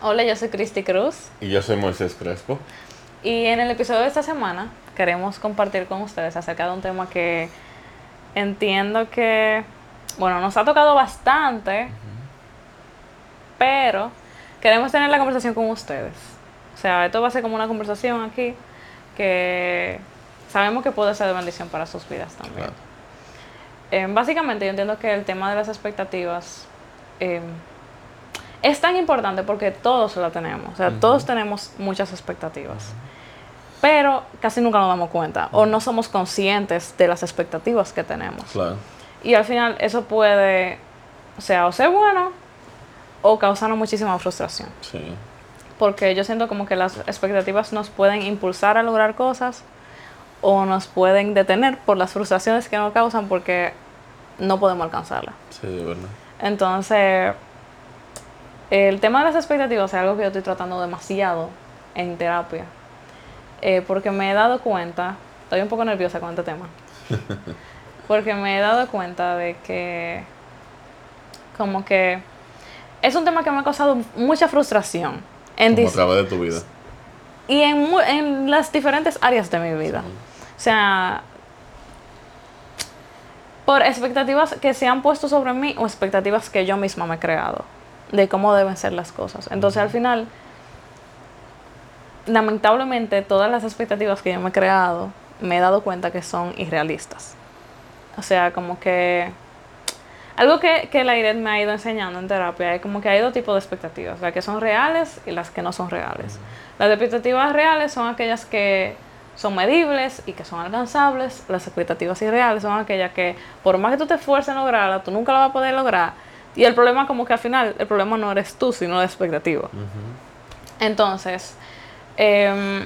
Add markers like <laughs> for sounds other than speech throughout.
Hola, yo soy Cristi Cruz Y yo soy Moisés Crespo. y en el episodio de esta semana queremos compartir con ustedes acerca de un tema que entiendo que, bueno, nos ha tocado bastante, pero queremos tener la conversación con ustedes. O sea, esto va a ser como una conversación aquí que sabemos que puede ser de bendición para sus vidas también. Claro. Eh, básicamente yo entiendo que el tema de las expectativas eh, es tan importante porque todos la tenemos, o sea, todos tenemos muchas expectativas, pero casi nunca nos damos cuenta o no somos conscientes de las expectativas que tenemos. Claro. Y al final eso puede, o sea, o ser bueno o causarnos muchísima frustración. Sí. Porque yo siento como que las expectativas nos pueden impulsar a lograr cosas o nos pueden detener por las frustraciones que nos causan porque no podemos alcanzarlas. Sí, de verdad. Entonces, el tema de las expectativas es algo que yo estoy tratando demasiado en terapia. Eh, porque me he dado cuenta, estoy un poco nerviosa con este tema, <laughs> porque me he dado cuenta de que como que es un tema que me ha causado mucha frustración en Como a través de tu vida. y en las diferentes áreas de mi vida. O sea, por expectativas que se han puesto sobre mí o expectativas que yo misma me he creado de cómo deben ser las cosas. Entonces al final, lamentablemente todas las expectativas que yo me he creado, me he dado cuenta que son irrealistas. O sea, como que... Algo que, que la IRED me ha ido enseñando en terapia es como que hay dos tipos de expectativas, las que son reales y las que no son reales. Las expectativas reales son aquellas que son medibles y que son alcanzables. Las expectativas irreales son aquellas que por más que tú te esfuerces en lograrla, tú nunca la vas a poder lograr. Y el problema como que al final, el problema no eres tú, sino la expectativa. Entonces, em,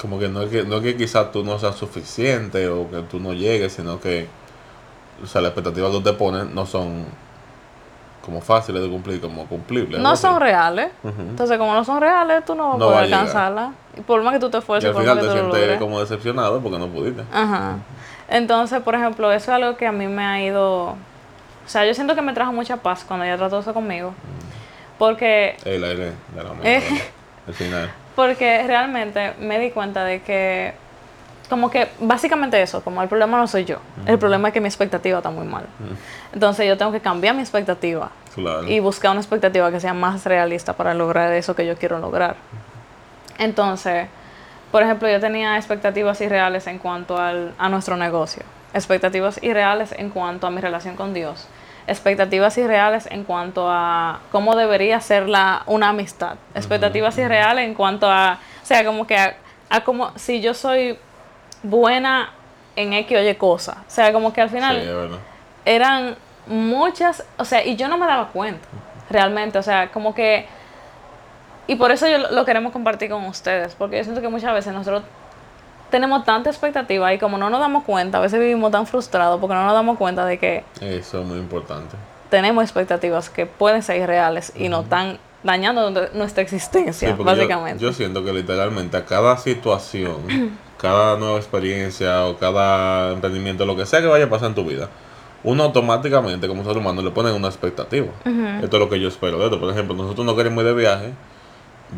Como que no es que, no es que quizás tú no seas suficiente o que tú no llegues, sino que o sea, las expectativas que tú te pones no son como fáciles de cumplir, como cumplibles. no así. son reales. Entonces, como no son reales, tú no vas No a va poder a llegar. alcanzarla. Y por más que tú te Y esfuerces, al por final más te que sientes como decepcionado porque no pudiste. Ajá. Entonces, por ejemplo, eso es algo que a mí me ha ido... O sea, yo siento que me trajo mucha paz cuando ella trató eso conmigo. Porque, El aire de la Eh. mente. Al final. <laughs> porque realmente me di cuenta de que... Como que básicamente eso, como el problema no soy yo. El problema es que mi expectativa está muy mal. Entonces yo tengo que cambiar mi expectativa Claro. y buscar una expectativa que sea más realista para lograr eso que yo quiero lograr. Entonces, por ejemplo, yo tenía expectativas irreales en cuanto al, a nuestro negocio, expectativas irreales en cuanto a mi relación con Dios, expectativas irreales en cuanto a cómo debería ser la, una amistad, expectativas irreales en cuanto a, o sea, como que a, a como si yo soy buena en X o Y cosa, o sea, como que al final Sí, eran muchas, o sea, y yo no me daba cuenta, realmente, o sea, como que, y por eso yo lo, lo queremos compartir con ustedes, porque yo siento que muchas veces nosotros tenemos tanta expectativa y como no nos damos cuenta, a veces vivimos tan frustrados porque no nos damos cuenta de que Eso es muy importante. tenemos expectativas que pueden ser irreales y nos están dañando nu- nuestra existencia, Sí, porque yo- básicamente. Yo, siento que literalmente a cada situación, <clears throat> cada nueva experiencia o cada emprendimiento, lo que sea que vaya a pasar en tu vida, uno automáticamente como ser humano le pone una expectativa. Esto es lo que yo espero de esto. Por ejemplo, nosotros no queremos ir de viaje.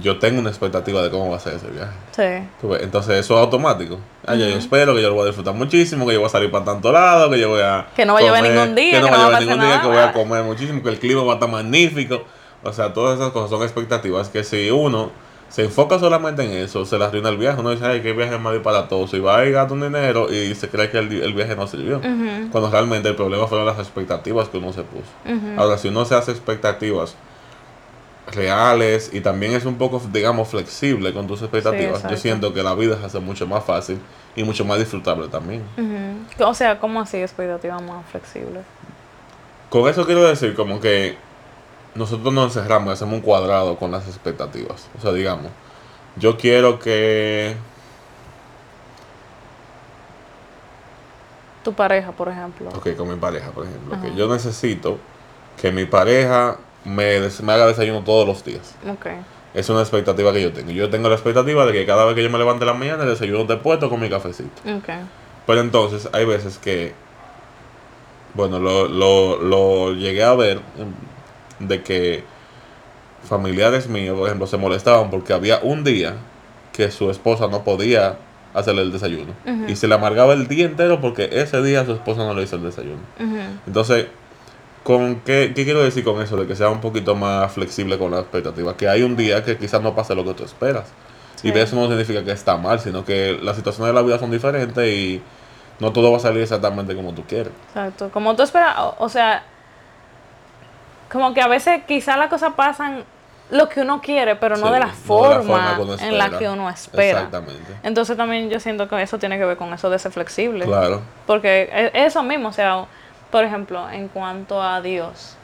Yo tengo una expectativa de cómo va a ser ese viaje. sí, Entonces eso es automático. Ah, ya yo espero que yo lo voy a disfrutar muchísimo, que yo voy a salir para tanto lado, que yo voy a... Que no va a llover ningún día, que no que va a no va a llover ningún día, nada. que voy a comer muchísimo, que el clima va a estar magnífico. O sea, todas esas cosas son expectativas que si uno se enfoca solamente en eso, se le arruina el viaje. Uno dice, ay, qué viaje más disparatoso. Y va y gasta un dinero y se cree que el, el viaje no sirvió. Cuando realmente el problema fueron las expectativas que uno se puso. Ahora, si uno se hace expectativas reales y también es un poco, digamos, flexible con tus expectativas, yo siento que la vida se hace mucho más fácil y mucho más disfrutable también. O sea, ¿cómo así expectativa más flexible? Con eso quiero decir como que nosotros nos encerramos y hacemos un cuadrado con las expectativas. O sea, digamos, yo quiero que... Tu pareja, por ejemplo. Ok, con mi pareja, por ejemplo. Que yo necesito que mi pareja me, des- me haga desayuno todos los días. Ok. Es una expectativa que yo tengo. Yo tengo la expectativa de que cada vez que yo me levante en la mañana, el desayuno esté puesto con mi cafecito. Ok. Pero entonces hay veces que, bueno, lo, lo, lo llegué a ver em, de que familiares míos, por ejemplo, se molestaban porque había un día que su esposa no podía hacerle el desayuno. Y se le amargaba el día entero porque ese día su esposa no le hizo el desayuno. Entonces, ¿con qué, qué, quiero decir con eso? De que sea un poquito más flexible con la expectativa. Que hay un día que quizás no pase lo que tú esperas. Y de eso no significa que está mal, sino que las situaciones de la vida son diferentes y no todo va a salir exactamente como tú quieres. Exacto. Como tú esperas, o, sea, como que a veces quizás las cosas pasan lo que uno quiere, pero no, de, la forma en la que uno espera. Exactamente. Entonces también yo siento que eso tiene que ver con eso de ser flexible. Claro. Porque e, eso mismo, o sea, por ejemplo, en cuanto a Dios,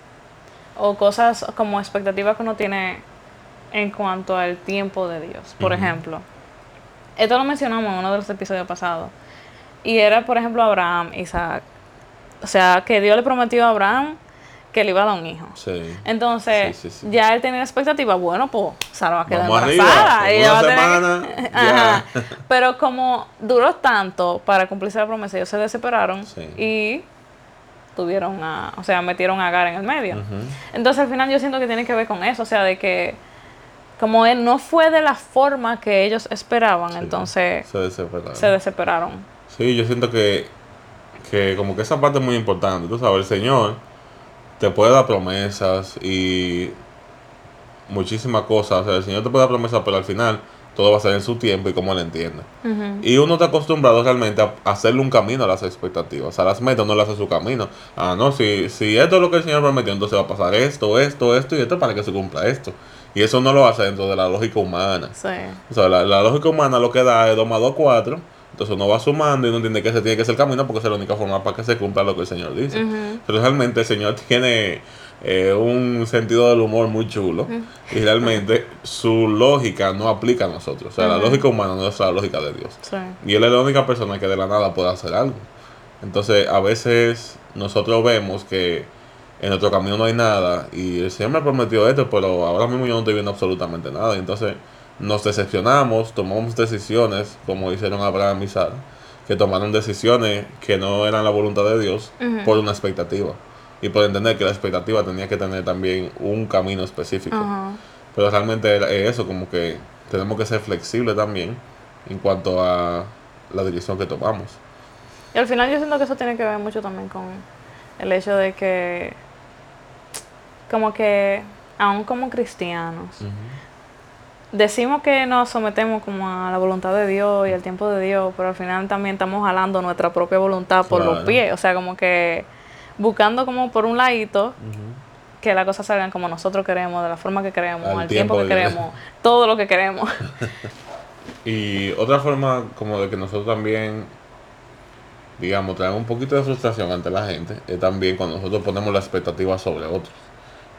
o cosas como expectativas que uno tiene en cuanto al tiempo de Dios. Por ejemplo, esto lo mencionamos en uno de los episodios pasados. Y era, por ejemplo, Abraham, Isaac. O sea, que Dios le prometió a Abraham que le iba a dar un hijo. Sí. Entonces, ya él tenía la expectativa, bueno, pues Sara va a quedar embarazada. y una semana, <laughs> Ajá. Pero como duró tanto para cumplirse la promesa, ellos se desesperaron y tuvieron a, o sea, metieron a Agar en el medio. Entonces, al final yo siento que tiene que ver con eso, o sea, de que como él no fue de la forma que ellos esperaban, entonces se desesperaron. se desesperaron. Sí, yo siento que, que como que esa parte es muy importante. Tú sabes, el Señor te puede dar promesas y muchísimas cosas. O sea, el Señor te puede dar promesas, pero al final todo va a ser en su tiempo y como él entiende. Y uno está acostumbrado realmente a hacerle un camino a las expectativas. A las metas no le hace su camino. Ah, no, si, si esto es lo que el Señor prometió, entonces va a pasar esto, esto, esto y esto para que se cumpla esto. Y eso no lo hace dentro de la lógica humana. Sí. O sea, la, lógica humana lo que da es 2 más 2, 4. Entonces uno va sumando y uno entiende que ese tiene que ser el camino porque es la única forma para que se cumpla lo que el Señor dice. Pero realmente el Señor tiene eh, un sentido del humor muy chulo y realmente su lógica no aplica a nosotros. O sea, la lógica humana no es la lógica de Dios. Sí. Y Él es la única persona que de la nada puede hacer algo. Entonces, a veces nosotros vemos que en nuestro camino no hay nada y el Señor me prometió esto, pero ahora mismo yo no estoy viendo absolutamente nada. Y entonces nos decepcionamos, tomamos decisiones como hicieron Abraham y Sara, que tomaron decisiones que no eran la voluntad de Dios por una expectativa y por entender que la expectativa tenía que tener también un camino específico. Pero realmente es eso, como que tenemos que ser flexibles también en cuanto a la dirección que tomamos. Y al final yo siento que eso tiene que ver mucho también con el hecho de que como que, aún como cristianos, decimos que nos sometemos como a la voluntad de Dios y al tiempo de Dios, pero al final también estamos jalando nuestra propia voluntad por los pies, o sea, como que buscando como por un ladito que las cosas salgan como nosotros queremos, de la forma que queremos, al, tiempo, que queremos, todo lo que queremos. <laughs> <laughs> y otra forma como de que nosotros también digamos, traemos un poquito de frustración ante la gente, es también cuando nosotros ponemos la expectativa sobre otros.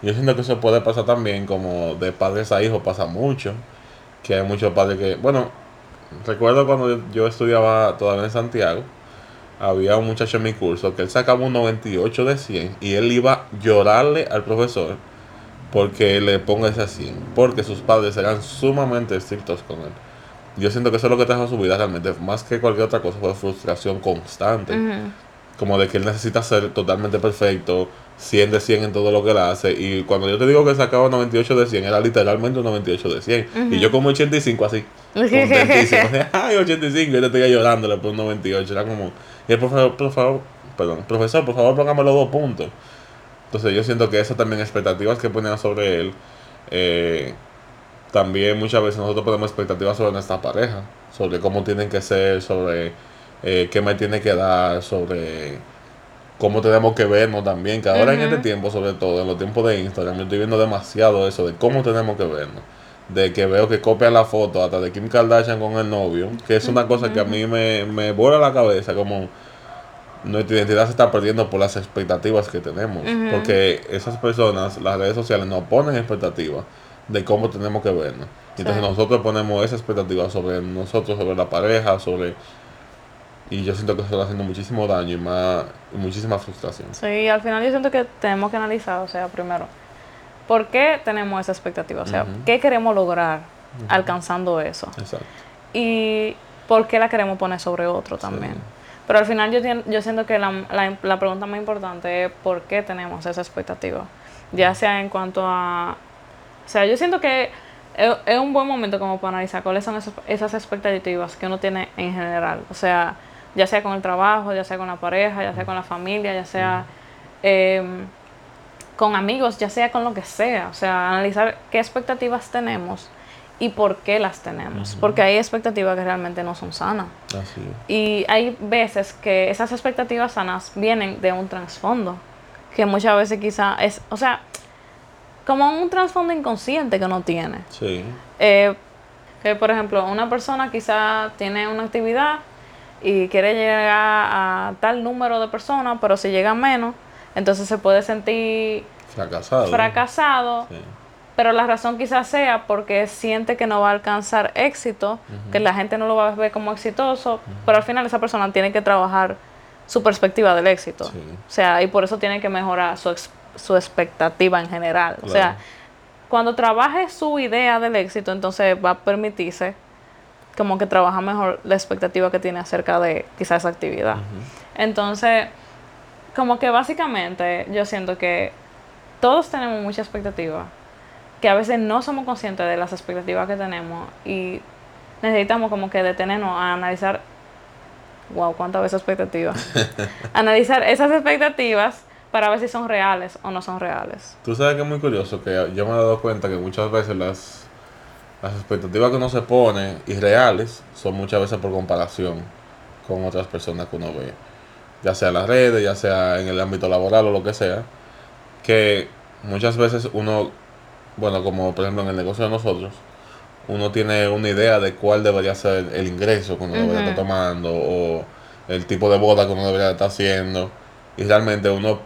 Yo siento que eso puede pasar también como de padres a hijos pasa mucho, que hay muchos padres que, bueno, recuerdo cuando yo estudiaba todavía en Santiago, había un muchacho en mi curso que él sacaba un 98 de 100 y él iba a llorarle al profesor porque le ponga ese 100, porque sus padres eran sumamente estrictos con él. Yo siento que eso es lo que trajo su vida realmente, más que cualquier otra cosa, fue frustración constante. Como de que él necesita ser totalmente perfecto, 100 de 100 en todo lo que él hace. Y cuando yo te digo que sacaba 98 de 100, era literalmente un 98 de 100. Y yo como 85 así. Contentísimo. <laughs> <laughs> Ay, 85, yo te estoy llorándole por un 98. Era como, y el profesor, por favor, perdón, profesor, por favor, póngame los dos puntos. Entonces yo siento que esas también expectativas que ponían sobre él, eh, también muchas veces nosotros ponemos expectativas sobre nuestra pareja, sobre cómo tienen que ser, sobre eh, qué me tiene que dar, sobre cómo tenemos que vernos también, que ahora en este tiempo, sobre todo en los tiempos de Instagram, yo estoy viendo demasiado eso de cómo tenemos que vernos. De que veo que copian la foto hasta de Kim Kardashian con el novio, que es una cosa que a mí me, me vuela la cabeza, como nuestra identidad se está perdiendo por las expectativas que tenemos. Porque esas personas, las redes sociales, nos ponen expectativas de cómo tenemos que vernos. Entonces nosotros ponemos esa expectativa sobre nosotros, sobre la pareja, sobre y yo siento que eso está haciendo muchísimo daño y, más, muchísima frustración. Sí, al final yo siento que tenemos que analizar, o sea, primero, ¿por qué tenemos esa expectativa? O sea, ¿qué queremos lograr alcanzando eso? Exacto. Y ¿por qué la queremos poner sobre otro también? Pero al final yo, yo siento que la, la, la, pregunta más importante es ¿por qué tenemos esa expectativa? Ya sea en cuanto a O sea, yo siento que es, es un buen momento como para analizar cuáles son esas expectativas que uno tiene en general. O sea, ya sea con el trabajo, ya sea con la pareja, ya sea con la familia, ya sea em, con amigos, ya sea con lo que sea. O sea, analizar qué expectativas tenemos y por qué las tenemos. Porque hay expectativas que realmente no son sanas. Así. Y hay veces que esas expectativas sanas vienen de un trasfondo, que muchas veces quizá es, o sea, como un trasfondo inconsciente que uno tiene. Sí. Eh, que por ejemplo, una persona quizá tiene una actividad y quiere llegar a tal número de personas, pero si llega menos, entonces se puede sentir Fracasado. fracasado, Sí. pero la razón quizás sea porque siente que no va a alcanzar éxito, que la gente no lo va a ver como exitoso, pero al final esa persona tiene que trabajar su perspectiva del éxito. Sí. O sea, y por eso tiene que mejorar su, ex- su expectativa en general. O sea, cuando trabaje su idea del éxito, entonces va a permitirse como que trabaja mejor la expectativa que tiene acerca de quizás esa actividad. Entonces, como que básicamente yo siento que todos tenemos mucha expectativa, que a veces no somos conscientes de las expectativas que tenemos y necesitamos como que detenernos a analizar, wow, cuántas veces expectativas, <laughs> analizar esas expectativas para ver si son reales o no son reales. Tú sabes que es muy curioso que yo me he dado cuenta que muchas veces las, las expectativas que uno se pone irreales son muchas veces por comparación con otras personas que uno ve, ya sea en las redes, ya sea en el ámbito laboral o lo que sea, que muchas veces uno, bueno, como por ejemplo en el negocio de nosotros, uno tiene una idea de cuál debería ser el ingreso que uno debería estar tomando o el tipo de boda que uno debería estar haciendo y realmente uno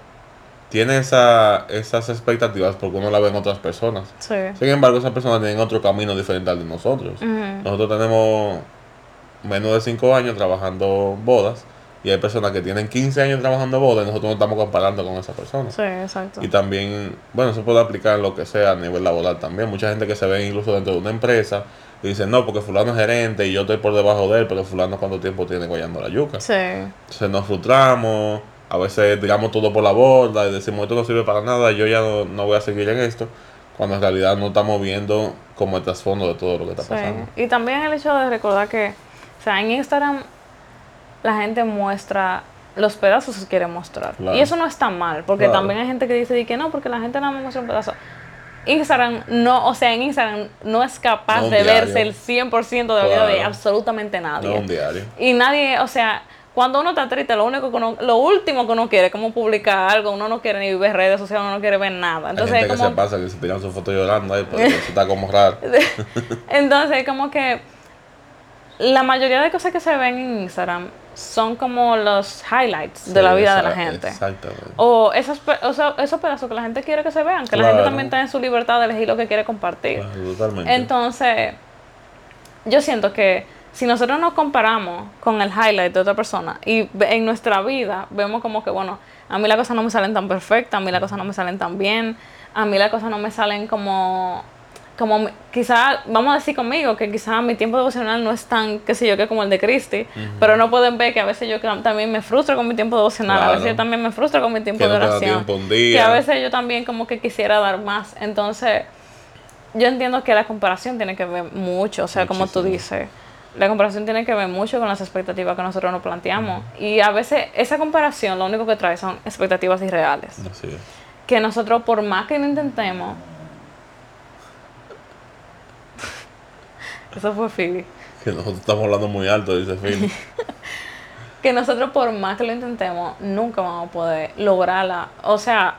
tiene esa, esas expectativas porque uno la ve en otras personas. Sí. Sin embargo, esas personas tienen otro camino diferente al de nosotros. Nosotros tenemos menos de 5 años trabajando bodas y hay personas que tienen 15 años trabajando bodas y nosotros nos estamos comparando con esas personas. Sí, exacto. Y también, bueno, se puede aplicar en lo que sea a nivel laboral también. Mucha gente que se ve incluso dentro de una empresa y dice, no, porque fulano es gerente y yo estoy por debajo de él, pero fulano cuánto tiempo tiene guayando la yuca. Sí. Entonces nos frustramos, a veces tiramos todo por la borda y decimos esto no sirve para nada, yo ya no, no voy a seguir en esto, cuando en realidad no estamos viendo como el trasfondo de todo lo que está Sí. pasando. Y también el hecho de recordar que, o sea, en Instagram la gente muestra los pedazos que quiere mostrar. Claro. Y eso no está mal, porque Claro. también hay gente que dice di que no, porque la gente nada más muestra un pedazo. Instagram no, o sea, en Instagram no es capaz No de diario. verse el 100% de la vida de absolutamente No nadie. un diario. Y nadie, o sea, cuando uno está triste, lo único que uno, lo último que uno quiere es como publicar algo, uno no quiere ni ver redes sociales, uno no quiere ver nada. Entonces, Hay gente como, que se pasa que se tiran su foto llorando ahí, pero eso está como raro. <laughs> Entonces, como que la mayoría de cosas que se ven en Instagram son como los highlights de la vida de la gente. Exactamente. O esos, o sea, esos pedazos que la gente quiere que se vean, que la gente también está en su libertad de elegir lo que quiere compartir. Claro, totalmente. Entonces, yo siento que si nosotros nos comparamos con el highlight de otra persona y en nuestra vida vemos como que, bueno, a mí las cosas no me salen tan perfectas, a mí las cosas no me salen tan bien, a mí las cosas no me salen como, como mi- quizá, vamos a decir conmigo, que quizá mi tiempo devocional no es tan, qué sé yo, que como el de Cristi, pero no pueden ver que a veces yo también me frustro con mi tiempo devocional, a Claro. veces yo también me frustro con mi tiempo Que de no oración, tiempo que a veces yo también como que quisiera dar más, entonces yo entiendo que la comparación tiene que ver mucho, o sea, como tú dices, la comparación tiene que ver mucho con las expectativas que nosotros nos planteamos. Y a veces esa comparación lo único que trae son expectativas irreales. Así es. Que nosotros, por más que lo intentemos, <laughs> eso fue Phoebe. Que nosotros estamos hablando muy alto, dice Phil. <laughs> Que nosotros, por más que lo intentemos, nunca vamos a poder lograrla. O sea,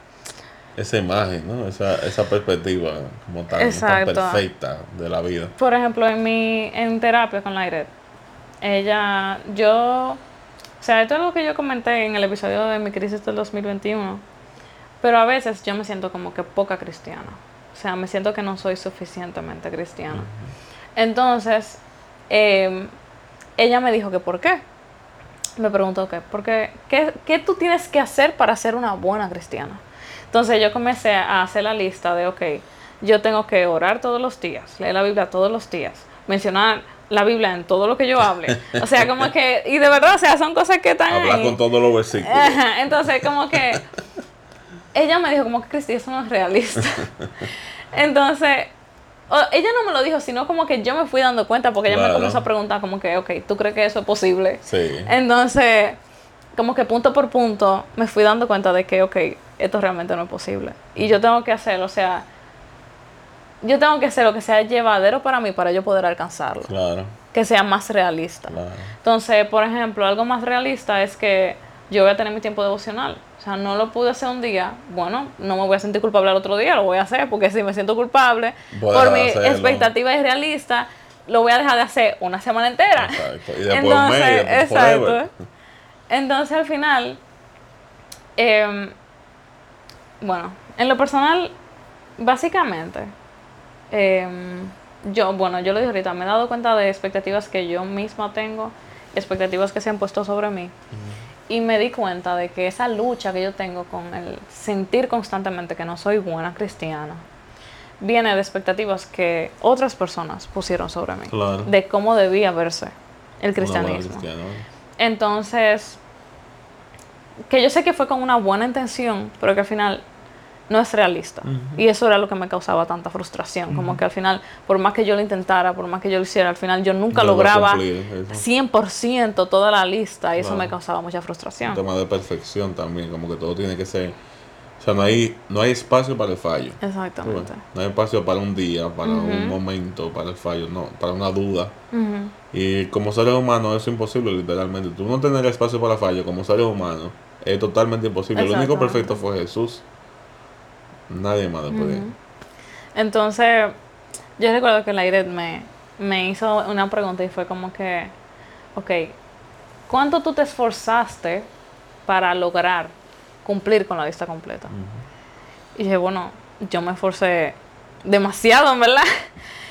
esa imagen, ¿no? Esa, esa perspectiva como tan, tan perfecta de la vida. por ejemplo, en mi en terapia con la Iret, ella, yo, o sea, esto es lo que yo comenté en el episodio de mi crisis del 2021, pero a veces yo me siento como que poca cristiana, o sea, me siento que no soy suficientemente cristiana. Entonces, eh, ella me dijo que por qué. Me preguntó que, porque, ¿qué, ¿qué tú tienes que hacer para ser una buena cristiana? Entonces yo comencé a hacer la lista de, ok, yo tengo que orar todos los días, leer la Biblia todos los días, mencionar la Biblia en todo lo que yo hable. O sea, como que, y de verdad, o sea, son cosas que están Hablar ahí. con todos los versículos. Entonces como que ella me dijo como que Cristi, eso no es realista. <laughs> Entonces, o- ella no me lo dijo, sino como que yo me fui dando cuenta porque ella me comenzó a preguntar como que, ok, ¿tú crees que eso es posible? Sí. Entonces, como que punto por punto me fui dando cuenta de que, ok, esto realmente no es posible. Y yo tengo que hacerlo, o sea, yo tengo que hacer lo que sea llevadero para mí para yo poder alcanzarlo. Claro, Que sea más realista. claro. Entonces, por ejemplo, algo más realista es que yo voy a tener mi tiempo devocional. O sea, no lo pude hacer un día, bueno, no me voy a sentir culpable al otro día, lo voy a hacer, porque si me siento culpable Voy por mi hacerlo. expectativa irrealista, lo voy a dejar de hacer una semana entera. Exacto. Y después Entonces, un mes, y después exacto. forever. Entonces, al final, em, bueno, en lo personal, básicamente, em, yo, bueno, yo lo dije ahorita, me he dado cuenta de expectativas que yo misma tengo, expectativas que se han puesto sobre mí. Y me di cuenta de que esa lucha que yo tengo con el sentir constantemente que no soy buena cristiana, viene de expectativas que otras personas pusieron sobre mí. Claro. De cómo debía verse el cristianismo. Entonces, que yo sé que fue con una buena intención, pero que al final no es realista. Y eso era lo que me causaba tanta frustración. Como que al final, por más que yo lo intentara, por más que yo lo hiciera, al final yo nunca No lograba cumplir eso. 100% toda la lista y eso me causaba mucha Un frustración. tema de perfección también, como que todo tiene que ser. O sea, no hay, no hay espacio para el fallo. Exactamente. No hay espacio para un día, para un momento, para el fallo, no, para una duda. Y como seres humanos es imposible, literalmente. Tú no tener espacio para fallo como seres humanos es totalmente imposible. Lo único perfecto fue Jesús. Nadie más después de él. Ujú. Entonces, yo recuerdo que la IRED me, me hizo una pregunta y fue como que, ok, ¿cuánto tú te esforzaste para lograr cumplir con la lista completa? Y dije, bueno, yo me esforcé demasiado, en verdad.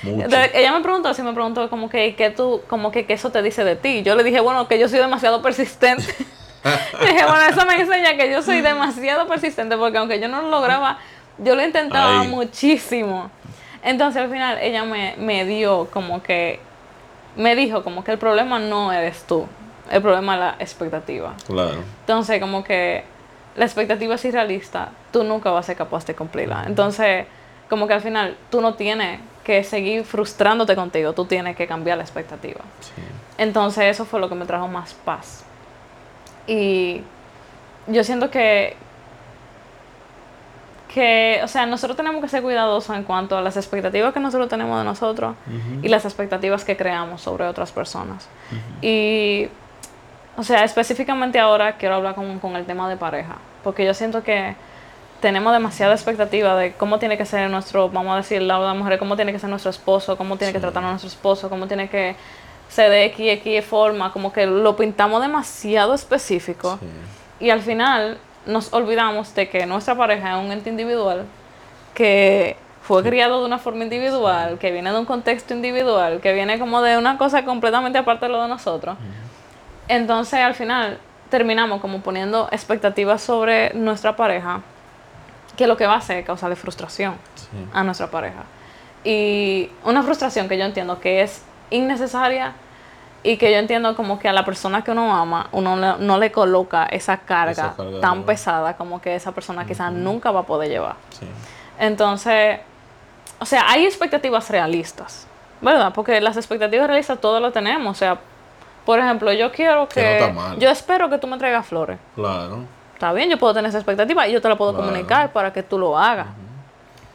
Entonces, ella me preguntó, sí me preguntó como que, ¿qué tú, como que, ¿qué eso te dice de ti? Yo le dije, bueno, que yo soy demasiado persistente. <laughs> <laughs> dije, bueno, eso me enseña que yo soy demasiado persistente porque aunque yo no lo lograba, yo lo intentaba Ay. muchísimo. Entonces al final ella me, me dio como que, me dijo como que el problema no eres tú, el problema es la expectativa. Claro. Entonces, como que la expectativa es irrealista, tú nunca vas a ser capaz de cumplirla. Entonces, como que al final tú no tienes que seguir frustrándote contigo, tú tienes que cambiar la expectativa. Sí. Entonces, eso fue lo que me trajo más paz. Y yo siento que, que, o sea, nosotros tenemos que ser cuidadosos en cuanto a las expectativas que nosotros tenemos de nosotros y las expectativas que creamos sobre otras personas. Y, o sea, específicamente ahora quiero hablar con, con el tema de pareja, porque yo siento que tenemos demasiada expectativa de cómo tiene que ser nuestro, vamos a decir, la mujer, cómo tiene que ser nuestro esposo, cómo tiene que Sí. tratarnos a nuestro esposo, cómo tiene que ser de X, X forma, como que lo pintamos demasiado específico Sí. y al final nos olvidamos de que nuestra pareja es un ente individual que fue criado de una forma individual, que viene de un contexto individual, que viene como de una cosa completamente aparte de lo de nosotros. Entonces al final terminamos como poniendo expectativas sobre nuestra pareja, que lo que va a hacer es causarle frustración Sí. a nuestra pareja. Y una frustración que yo entiendo que es innecesaria y que yo entiendo como que a la persona que uno ama, uno no le coloca esa carga, Esa carga tan pesada como que esa persona quizás nunca va a poder llevar. Sí. Entonces, o sea, hay expectativas realistas, ¿verdad? Porque las expectativas realistas todos lo tenemos. O sea, por ejemplo, yo quiero Que no que... está mal. yo espero que tú me traigas flores. Claro. Está bien, yo puedo tener esa expectativa y yo te la puedo Claro. comunicar para que tú lo hagas.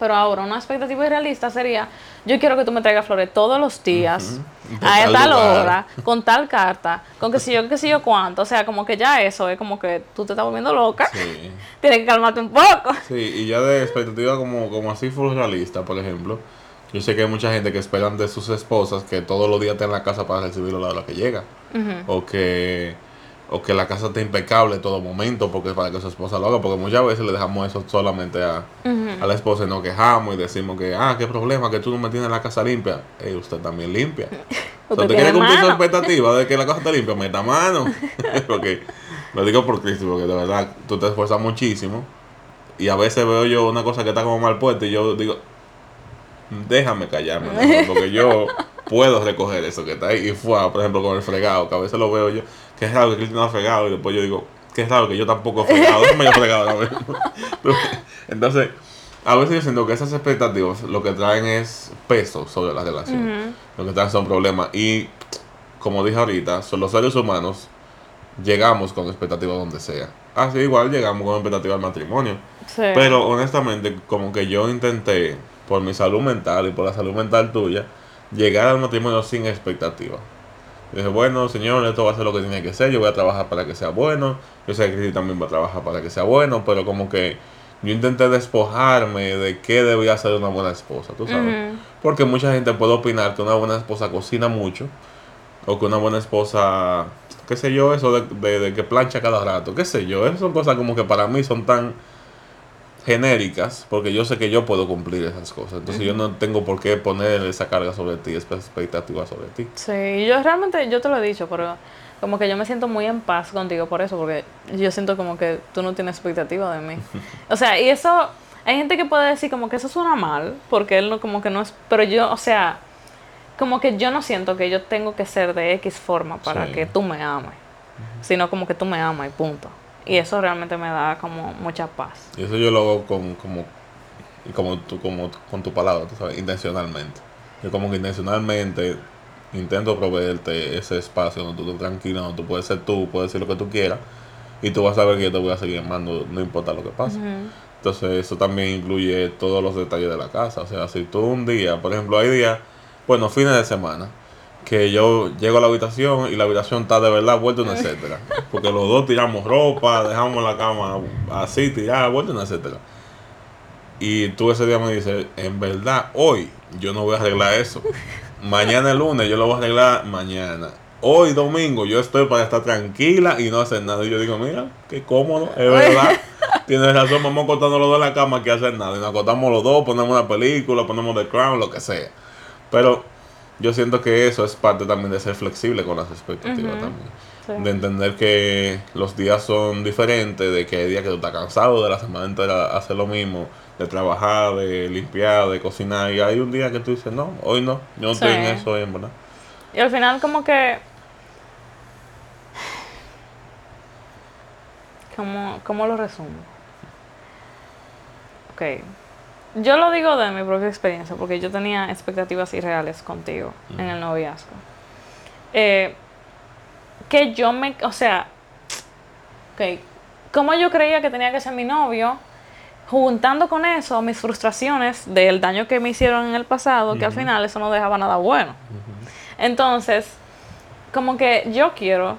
Pero ahora, una expectativa irrealista sería, yo quiero que tú me traigas flores todos los días, a tal lugar. hora, con tal carta, con que si yo, que si yo cuánto. O sea, como que ya eso es como que tú te estás volviendo loca. Sí. <laughs> Tienes que calmarte un poco. Sí, y ya de expectativa como, como así full realista, por ejemplo. Yo sé que hay mucha gente que esperan de sus esposas que todos los días estén en la casa para recibirlo a la hora que llega. O que o que la casa esté impecable en todo momento porque para que su esposa lo haga. Porque muchas veces le dejamos eso solamente a, a la esposa y nos quejamos y decimos que, ah, qué problema que tú no me tienes la casa limpia. Ey, usted también limpia. <laughs> O sea, Usted quiere cumplir su mano. expectativa de que la <laughs> casa esté limpia, meta mano. <laughs> porque lo digo por Cristo, porque de verdad tú te esfuerzas muchísimo. Y a veces veo yo una cosa que está como mal puesta y yo digo, déjame callarme, porque yo puedo recoger eso que está ahí. Y fue, por ejemplo, con el fregado, que a veces lo veo yo, que es raro que Cristo no ha fregado, y después yo digo, que es raro que yo tampoco he fregado, <laughs> déjame yo fregado. <laughs> Entonces, a veces yo siento que esas expectativas lo que traen es peso sobre la relación. Lo que traen son problemas. Y como dije ahorita, son los seres humanos llegamos con expectativas donde sea. Así igual llegamos con expectativas al matrimonio. Sí. Pero honestamente, como que yo intenté, por mi salud mental y por la salud mental tuya, llegar al matrimonio sin expectativa. Dije, bueno, señor, esto va a ser lo que tiene que ser, yo voy a trabajar para que sea bueno, yo sé que Cristi también va a trabajar para que sea bueno, pero como que yo intenté despojarme de qué debía ser una buena esposa, tú sabes. Porque mucha gente puede opinar que una buena esposa cocina mucho, o que una buena esposa, qué sé yo, eso de, de- de que plancha cada rato, qué sé yo, esas son cosas como que para mí son tan genéricas, porque yo sé que yo puedo cumplir esas cosas, entonces yo no tengo por qué poner esa carga sobre ti, esa expectativa sobre ti. Sí, yo realmente, yo te lo he dicho, pero como que yo me siento muy en paz contigo por eso, porque yo siento como que tú no tienes expectativa de mí. <laughs> O sea, y eso, hay gente que puede decir como que eso suena mal, porque él no, como que no es, pero yo, o sea, como que yo no siento que yo tengo que ser de X forma para Sí. que tú me ames, sino como que tú me amas y punto. Y eso realmente me da como mucha paz. Y eso yo lo hago con, como, y como, tú, como con tu palabra, tú sabes, intencionalmente. Yo como que intencionalmente intento proveerte ese espacio donde tú estás tranquilo, donde tú puedes ser tú, puedes decir lo que tú quieras, y tú vas a ver que yo te voy a seguir amando, no importa lo que pase. Entonces eso también incluye todos los detalles de la casa. O sea, si tú un día, por ejemplo, hay días, bueno, fines de semana, que yo llego a la habitación y la habitación está de verdad vuelta una etcétera. Porque los dos tiramos ropa, dejamos la cama así tirada, vuelta una etcétera. Y tú ese día me dices, en verdad, hoy yo no voy a arreglar eso. Mañana el lunes yo lo voy a arreglar mañana. Hoy domingo yo estoy para estar tranquila y no hacer nada. Y yo digo, mira, qué cómodo, es verdad. Tienes razón, vamos acostando los dos en la cama que hacer nada. Y nos acostamos los dos, ponemos una película, ponemos The Crown, lo que sea. Pero yo siento que eso es parte también de ser flexible con las expectativas también. Sí. De entender que los días son diferentes, de que hay días que tú estás cansado de la semana entera hacer lo mismo, de trabajar, de limpiar, de cocinar. Y hay un día que tú dices, no, hoy no, yo no estoy en Sí. eso hoy, en verdad. Y al final como que... ¿Cómo, cómo lo resumo? Ok. Yo lo digo de mi propia experiencia, porque yo tenía expectativas irreales contigo en el noviazgo. Eh, que yo me... O sea... Ok. Como yo creía que tenía que ser mi novio, juntando con eso mis frustraciones del daño que me hicieron en el pasado, que al final eso no dejaba nada bueno. Entonces, como que yo quiero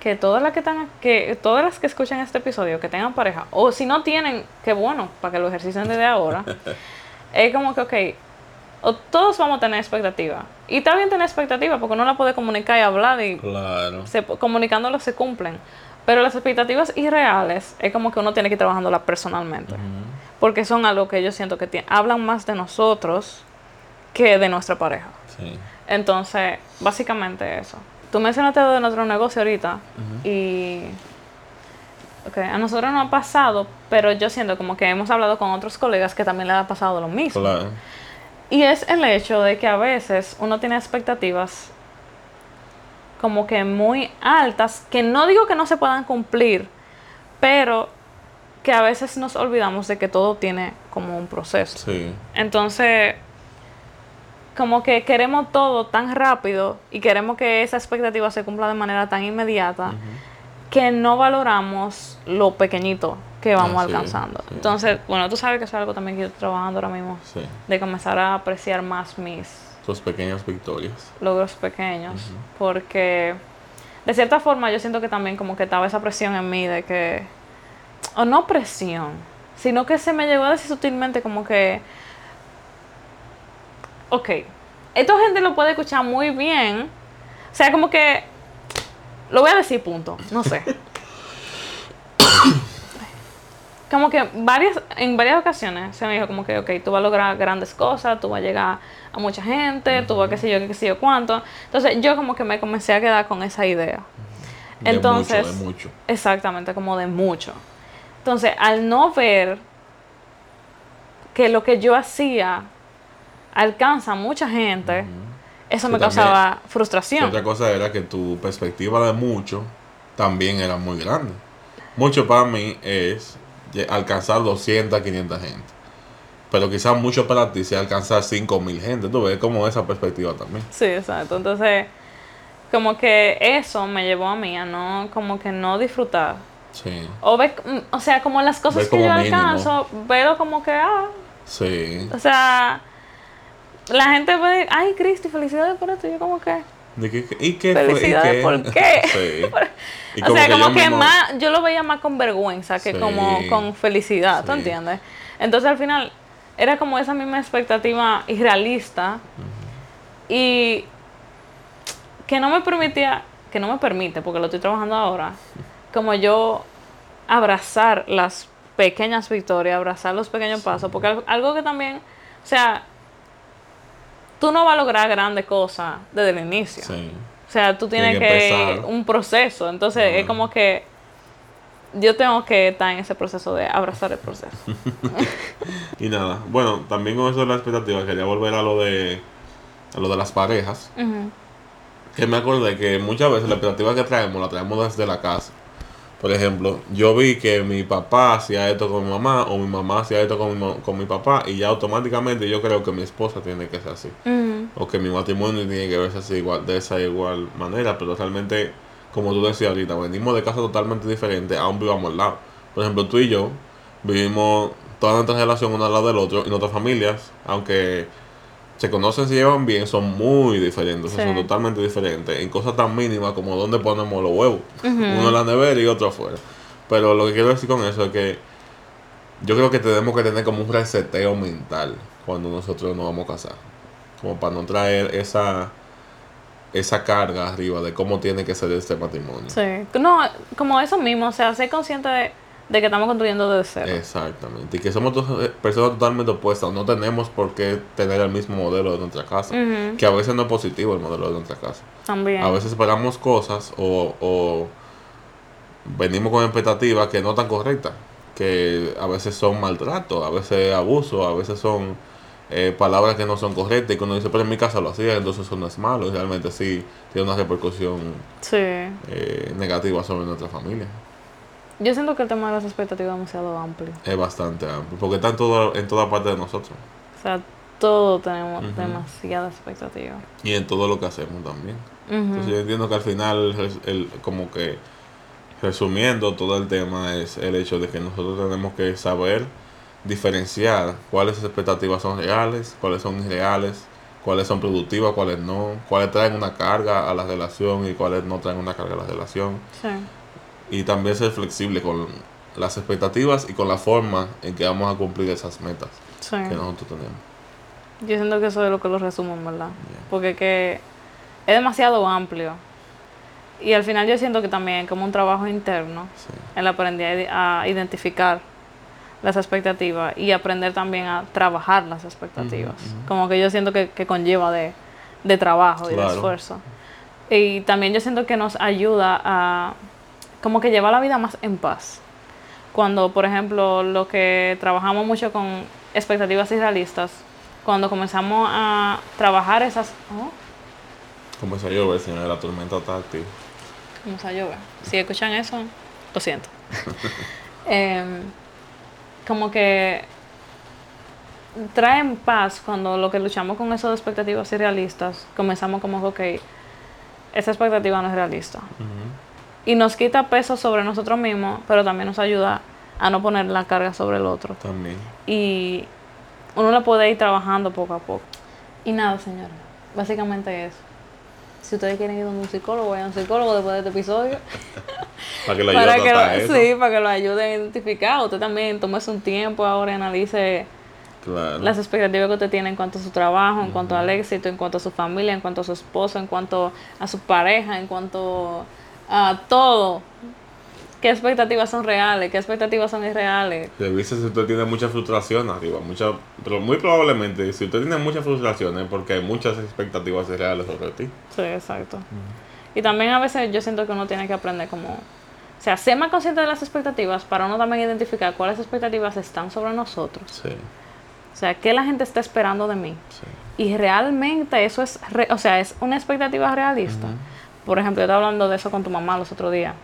que todas las que están, que todas las que escuchan este episodio, que tengan pareja, o si no tienen, qué bueno, para que lo ejercicien desde ahora, <laughs> es como que, ok, o todos vamos a tener expectativa. Y está bien tener expectativa, porque uno la puede comunicar y hablar y Claro. se, comunicándolo se cumplen. Pero las expectativas irreales es como que uno tiene que ir trabajándolas personalmente. Porque son algo que yo siento que hablan más de nosotros que de nuestra pareja. Sí. Entonces, básicamente eso. Tú mencionaste de nuestro negocio ahorita y... Ok, a nosotros no ha pasado, pero yo siento como que hemos hablado con otros colegas que también les ha pasado lo mismo. Claro. Y es el hecho de que a veces uno tiene expectativas como que muy altas, que no digo que no se puedan cumplir, pero que a veces nos olvidamos de que todo tiene como un proceso. Sí. Entonces, como que queremos todo tan rápido y queremos que esa expectativa se cumpla de manera tan inmediata que no valoramos lo pequeñito que vamos es, alcanzando. sí. Entonces, bueno, tú sabes que eso es algo también que yo estoy trabajando ahora mismo, Sí. de comenzar a apreciar más mis Sus pequeñas victorias. logros pequeños, porque de cierta forma yo siento que también como que estaba esa presión en mí de que, o no presión, sino que se me llegó a decir sutilmente como que, ok, esta gente lo puede escuchar muy bien, o sea, como que, lo voy a decir punto, no sé. <coughs> como que varias, en varias ocasiones se me dijo como que, ok, tú vas a lograr grandes cosas, tú vas a llegar a mucha gente, tú vas a qué sé yo, qué sé yo cuánto. Entonces yo como que me comencé a quedar con esa idea. De Entonces, mucho, de mucho. exactamente, como de mucho. Entonces, al no ver que lo que yo hacía alcanza a mucha gente, eso me causaba Y frustración. otra cosa era que tu perspectiva de mucho también era muy grande. Mucho para mí es alcanzar 200, 500 gente. Pero quizás mucho para ti sea alcanzar 5.000 gente. Tú ves como esa perspectiva también. Sí, exacto. Entonces, como que eso me llevó a mí a no, como que no disfrutar. Sí, O, ve, mm, o sea, como las cosas que yo mínimo. alcanzo, veo como que, ah, sí. o sea, la gente ve, ay, Cristi, felicidades por esto. Yo como que, ¿De qué- ¿Y qué fue? ¿Y Felicidades, qué? ¿por qué? <laughs> Sí. <laughs> O sea, como que mismo- más, yo lo veía más con vergüenza que Sí. como con felicidad, ¿tú Sí. entiendes? Entonces al final era como esa misma expectativa irrealista y que no me permitía, que no me permite, porque lo estoy trabajando ahora, <laughs> como yo abrazar las pequeñas victorias, abrazar los pequeños pasos, porque al- algo que también, o sea, tú no vas a lograr grandes cosas desde el inicio. Sí. O sea, tú tienes Tiene que, que un proceso. Entonces, es como que yo tengo que estar en ese proceso de abrazar el proceso. <laughs> Y nada, bueno, también con eso de la expectativa, quería volver a lo de a lo de las parejas. Que me acordé que muchas veces la expectativa que traemos la traemos desde la casa. Por ejemplo, yo vi que mi papá hacía esto con mi mamá o mi mamá hacía esto con mi, con mi papá y ya automáticamente yo creo que mi esposa tiene que ser así. Ujú. O que mi matrimonio tiene que verse así igual, de esa igual manera, pero realmente, como tú decías ahorita, venimos de casas totalmente diferentes, aún vivamos al lado. Por ejemplo, tú y yo vivimos toda nuestra relación uno al lado del otro y nuestras familias, aunque se conocen, se llevan bien, son muy diferentes, Sí. son totalmente diferentes, en cosas tan mínimas como dónde ponemos los huevos, uno en la nevera y otro afuera. Pero lo que quiero decir con eso es que yo creo que tenemos que tener como un reseteo mental cuando nosotros nos vamos a casar. Como para no traer esa, esa carga arriba de cómo tiene que ser este matrimonio. Sí. No, como eso mismo, o sea, ser consciente de, de que estamos construyendo desde cero. Exactamente. Y que somos dos eh, personas totalmente opuestas. No tenemos por qué tener el mismo modelo de nuestra casa. Que a veces no es positivo el modelo de nuestra casa. También. A veces esperamos cosas o, o venimos con expectativas que no están correctas. Que a veces son maltrato, a veces abuso, a veces son eh, palabras que no son correctas. Y cuando dice, pero en mi casa lo hacía, entonces eso no es malo. Y realmente sí tiene una repercusión Sí. eh, negativa sobre nuestra familia. Yo siento que el tema de las expectativas es demasiado amplio. Es bastante amplio. Porque está en, todo, en toda parte de nosotros. O sea, todo tenemos Ujú. demasiada expectativa. Y en todo lo que hacemos también. Entonces yo entiendo que al final, el, como que resumiendo todo el tema, es el hecho de que nosotros tenemos que saber diferenciar cuáles expectativas son reales, cuáles son irreales, cuáles son productivas, cuáles no, cuáles traen una carga a la relación y cuáles no traen una carga a la relación. Sí. Y también ser flexible con las expectativas y con la forma en que vamos a cumplir esas metas Sí. que nosotros tenemos. Yo siento que eso es lo que lo resumo, verdad. Yeah. Porque que es demasiado amplio. Y al final yo siento que también como un trabajo interno, Sí. el aprender a identificar las expectativas y aprender también a trabajar las expectativas. Como que yo siento que, que conlleva de, de trabajo y de esfuerzo. Y también yo siento que nos ayuda a como que llevar la vida más en paz. Cuando, por ejemplo, lo que trabajamos mucho con expectativas irrealistas, cuando comenzamos a trabajar esas... ¿Oh? Como se llover, señor, la tormenta está activa. Vamos a llover. Si escuchan eso, lo siento. <laughs> Em, como que traen paz cuando lo que luchamos con esas expectativas irrealistas, comenzamos como ok, esa expectativa no es realista. Ujú. Y nos quita peso sobre nosotros mismos, pero también nos ayuda a no poner la carga sobre el otro. También. Y uno la puede ir trabajando poco a poco. Y nada, señora, básicamente eso. Si ustedes quieren ir a un psicólogo, vayan a un psicólogo después de este episodio. <laughs> Para que le <laughs> ayude para a que lo, eso. sí, para que lo ayuden a identificar. Usted también tómese un tiempo ahora y analice Claro. las expectativas que usted tiene en cuanto a su trabajo, en cuanto al éxito, en cuanto a su familia, en cuanto a su esposo, en cuanto a su pareja, en cuanto a todo. ¿Qué expectativas son reales? ¿Qué expectativas son irreales? Revise si usted tiene mucha frustración arriba, mucha, pero muy probablemente si usted tiene muchas frustraciones es porque hay muchas expectativas reales sobre ti. Sí, exacto. Y también a veces yo siento que uno tiene que aprender como... O sea, ser más consciente de las expectativas para uno también identificar cuáles expectativas están sobre nosotros. Sí, O sea, qué la gente está esperando de mí. sí. Y realmente eso es, re- o sea, es una expectativa realista. Por ejemplo, yo estaba hablando de eso con tu mamá los otros días.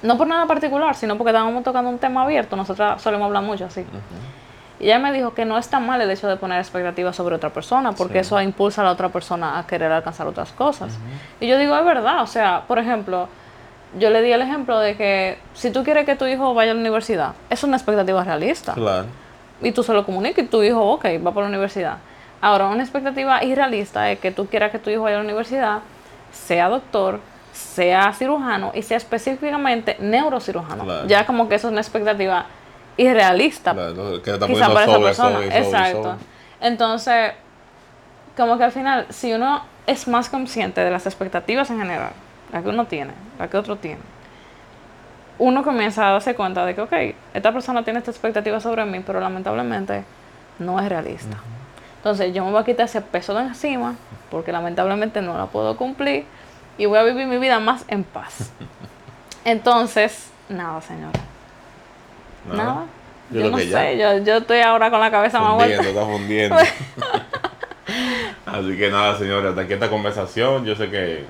no por nada particular, sino porque estábamos tocando un tema abierto, nosotros solemos hablar mucho así. Y ella me dijo que no está mal el hecho de poner expectativas sobre otra persona, porque eso impulsa a la otra persona a querer alcanzar otras cosas. Y yo digo, es verdad, o sea, por ejemplo, yo le di el ejemplo de que si tú quieres que tu hijo vaya a la universidad, es una expectativa realista. Claro. Y tú se lo comunicas y tu hijo, ok, va para la universidad. Ahora, una expectativa irrealista es que tú quieras que tu hijo vaya a la universidad, sea doctor, sea cirujano y sea específicamente neurocirujano. Claro. Ya como que eso es una expectativa irrealista. Claro, que quizá para esa persona. sobre, sobre, Exacto. Entonces, como que al final, si uno es más consciente de las expectativas en general, las que uno tiene, las que otro tiene, uno comienza a darse cuenta de que, ok, esta persona tiene esta expectativa sobre mí, pero lamentablemente no es realista. Entonces yo me voy a quitar ese peso de encima, porque lamentablemente no la puedo cumplir, y voy a vivir mi vida más en paz. <laughs> Entonces, nada, señora. Nada. Nada. Yo Yo, no ya. sé, yo, yo estoy ahora con la cabeza más Fundiendo, vuelta. está fundiendo. <laughs> Así que nada, señores, hasta aquí esta conversación. Yo sé que,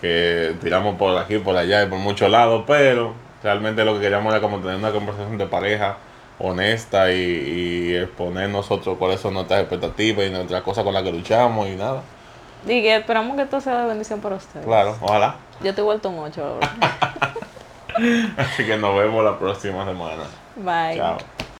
que tiramos por aquí, por allá y por muchos lados, pero realmente lo que queríamos era como tener una conversación de pareja honesta y, y exponer nosotros cuáles son nuestras expectativas y nuestras cosas con las que luchamos y nada. Y que esperamos que esto sea de bendición para ustedes. Claro, ojalá. Yo te he vuelto un 8 ahora. <laughs> Así que nos vemos la próxima semana. Bye. Chao.